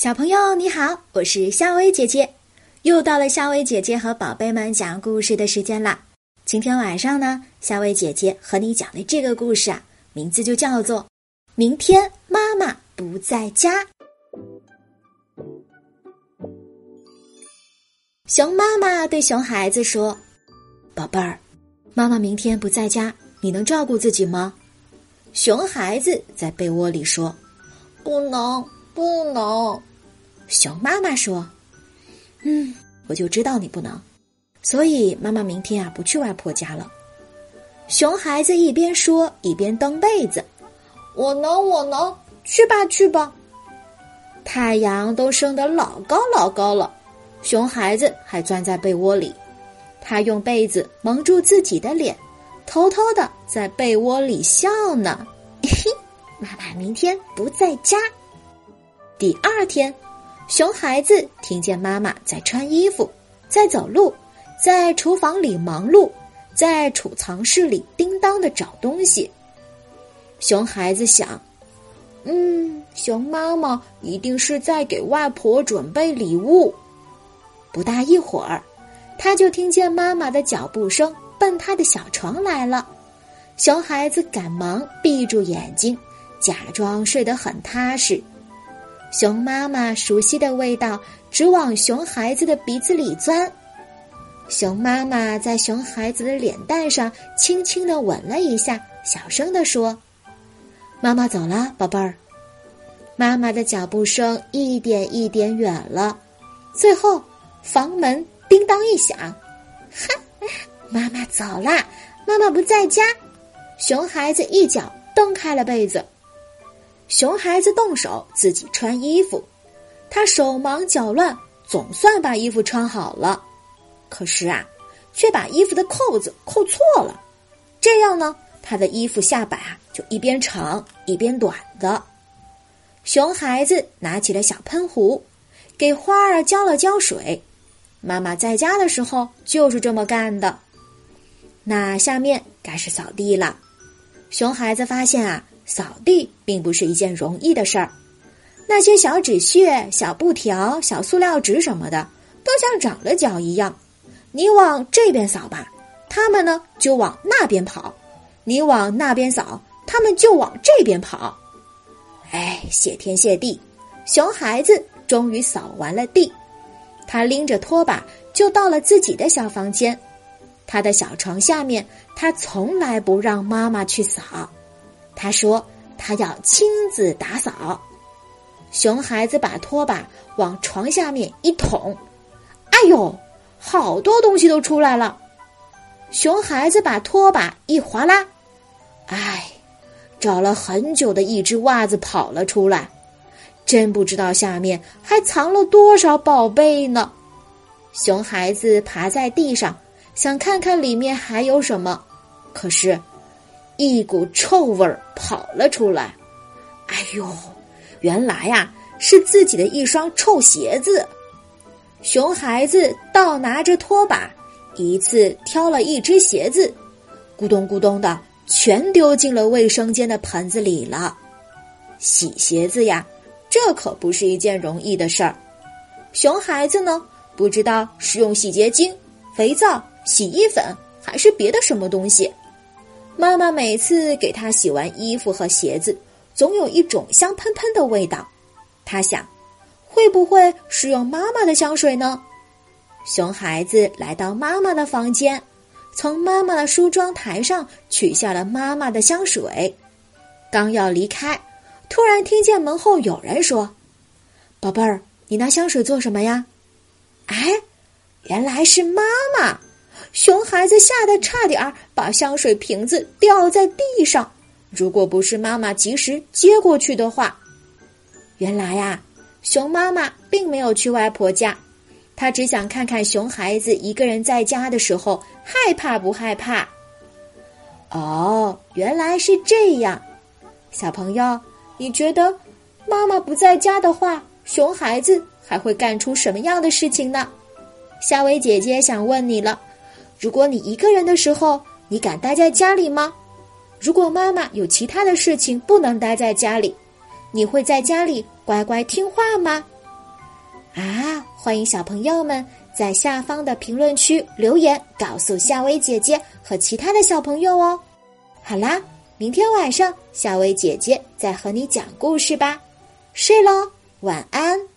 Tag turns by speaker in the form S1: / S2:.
S1: 小朋友你好，我是夏薇姐姐，又到了夏薇姐姐和宝贝们讲故事的时间啦。今天晚上呢，夏薇姐姐和你讲的这个故事啊，名字就叫做《明天妈妈不在家》。熊妈妈对熊孩子说：“宝贝儿，妈妈明天不在家，你能照顾自己吗？”熊孩子在被窝里说：“
S2: 不能，不能。”
S1: 熊妈妈说：“嗯，我就知道你不能，所以妈妈明天啊不去外婆家了。”熊孩子一边说一边蹬被子：“
S2: 我能，我能，去吧，去吧。”
S1: 太阳都升得老高老高了，熊孩子还钻在被窝里，他用被子蒙住自己的脸，偷偷的在被窝里笑呢。嘿，妈妈明天不在家。第二天。熊孩子听见妈妈在穿衣服，在走路，在厨房里忙碌，在储藏室里叮当的找东西。熊孩子想：“
S2: 嗯，熊妈妈一定是在给外婆准备礼物。”
S1: 不大一会儿，他就听见妈妈的脚步声奔他的小床来了。熊孩子赶忙闭住眼睛，假装睡得很踏实。熊妈妈熟悉的味道直往熊孩子的鼻子里钻，熊妈妈在熊孩子的脸蛋上轻轻的吻了一下，小声的说：“妈妈走了，宝贝儿。”妈妈的脚步声一点一点远了，最后房门叮当一响，哈，妈妈走啦，妈妈不在家。熊孩子一脚蹬开了被子。熊孩子动手自己穿衣服，他手忙脚乱，总算把衣服穿好了。可是啊，却把衣服的扣子扣错了，这样呢，他的衣服下摆啊就一边长一边短的。熊孩子拿起了小喷壶，给花儿浇了浇水。妈妈在家的时候就是这么干的。那下面该是扫地了。熊孩子发现啊。扫地并不是一件容易的事儿，那些小纸屑、小布条、小塑料纸什么的，都像长了脚一样。你往这边扫吧，他们呢就往那边跑；你往那边扫，他们就往这边跑。哎，谢天谢地，熊孩子终于扫完了地，他拎着拖把就到了自己的小房间。他的小床下面，他从来不让妈妈去扫。他说：“他要亲自打扫。”熊孩子把拖把往床下面一捅，哎呦，好多东西都出来了。熊孩子把拖把一划拉，哎，找了很久的一只袜子跑了出来，真不知道下面还藏了多少宝贝呢。熊孩子爬在地上，想看看里面还有什么，可是。一股臭味儿跑了出来，哎呦，原来呀是自己的一双臭鞋子。熊孩子倒拿着拖把，一次挑了一只鞋子，咕咚咕咚的全丢进了卫生间的盆子里了。洗鞋子呀，这可不是一件容易的事儿。熊孩子呢，不知道是用洗洁精、肥皂、洗衣粉，还是别的什么东西。妈妈每次给他洗完衣服和鞋子，总有一种香喷喷的味道。他想，会不会是用妈妈的香水呢？熊孩子来到妈妈的房间，从妈妈的梳妆台上取下了妈妈的香水，刚要离开，突然听见门后有人说：“宝贝儿，你拿香水做什么呀？”哎，原来是妈妈。熊孩子吓得差点儿把香水瓶子掉在地上，如果不是妈妈及时接过去的话，原来呀，熊妈妈并没有去外婆家，她只想看看熊孩子一个人在家的时候害怕不害怕。哦，原来是这样，小朋友，你觉得妈妈不在家的话，熊孩子还会干出什么样的事情呢？夏薇姐姐想问你了。如果你一个人的时候，你敢待在家里吗？如果妈妈有其他的事情不能待在家里，你会在家里乖乖听话吗？啊，欢迎小朋友们在下方的评论区留言，告诉夏薇姐姐和其他的小朋友哦。好啦，明天晚上夏薇姐姐再和你讲故事吧。睡喽，晚安。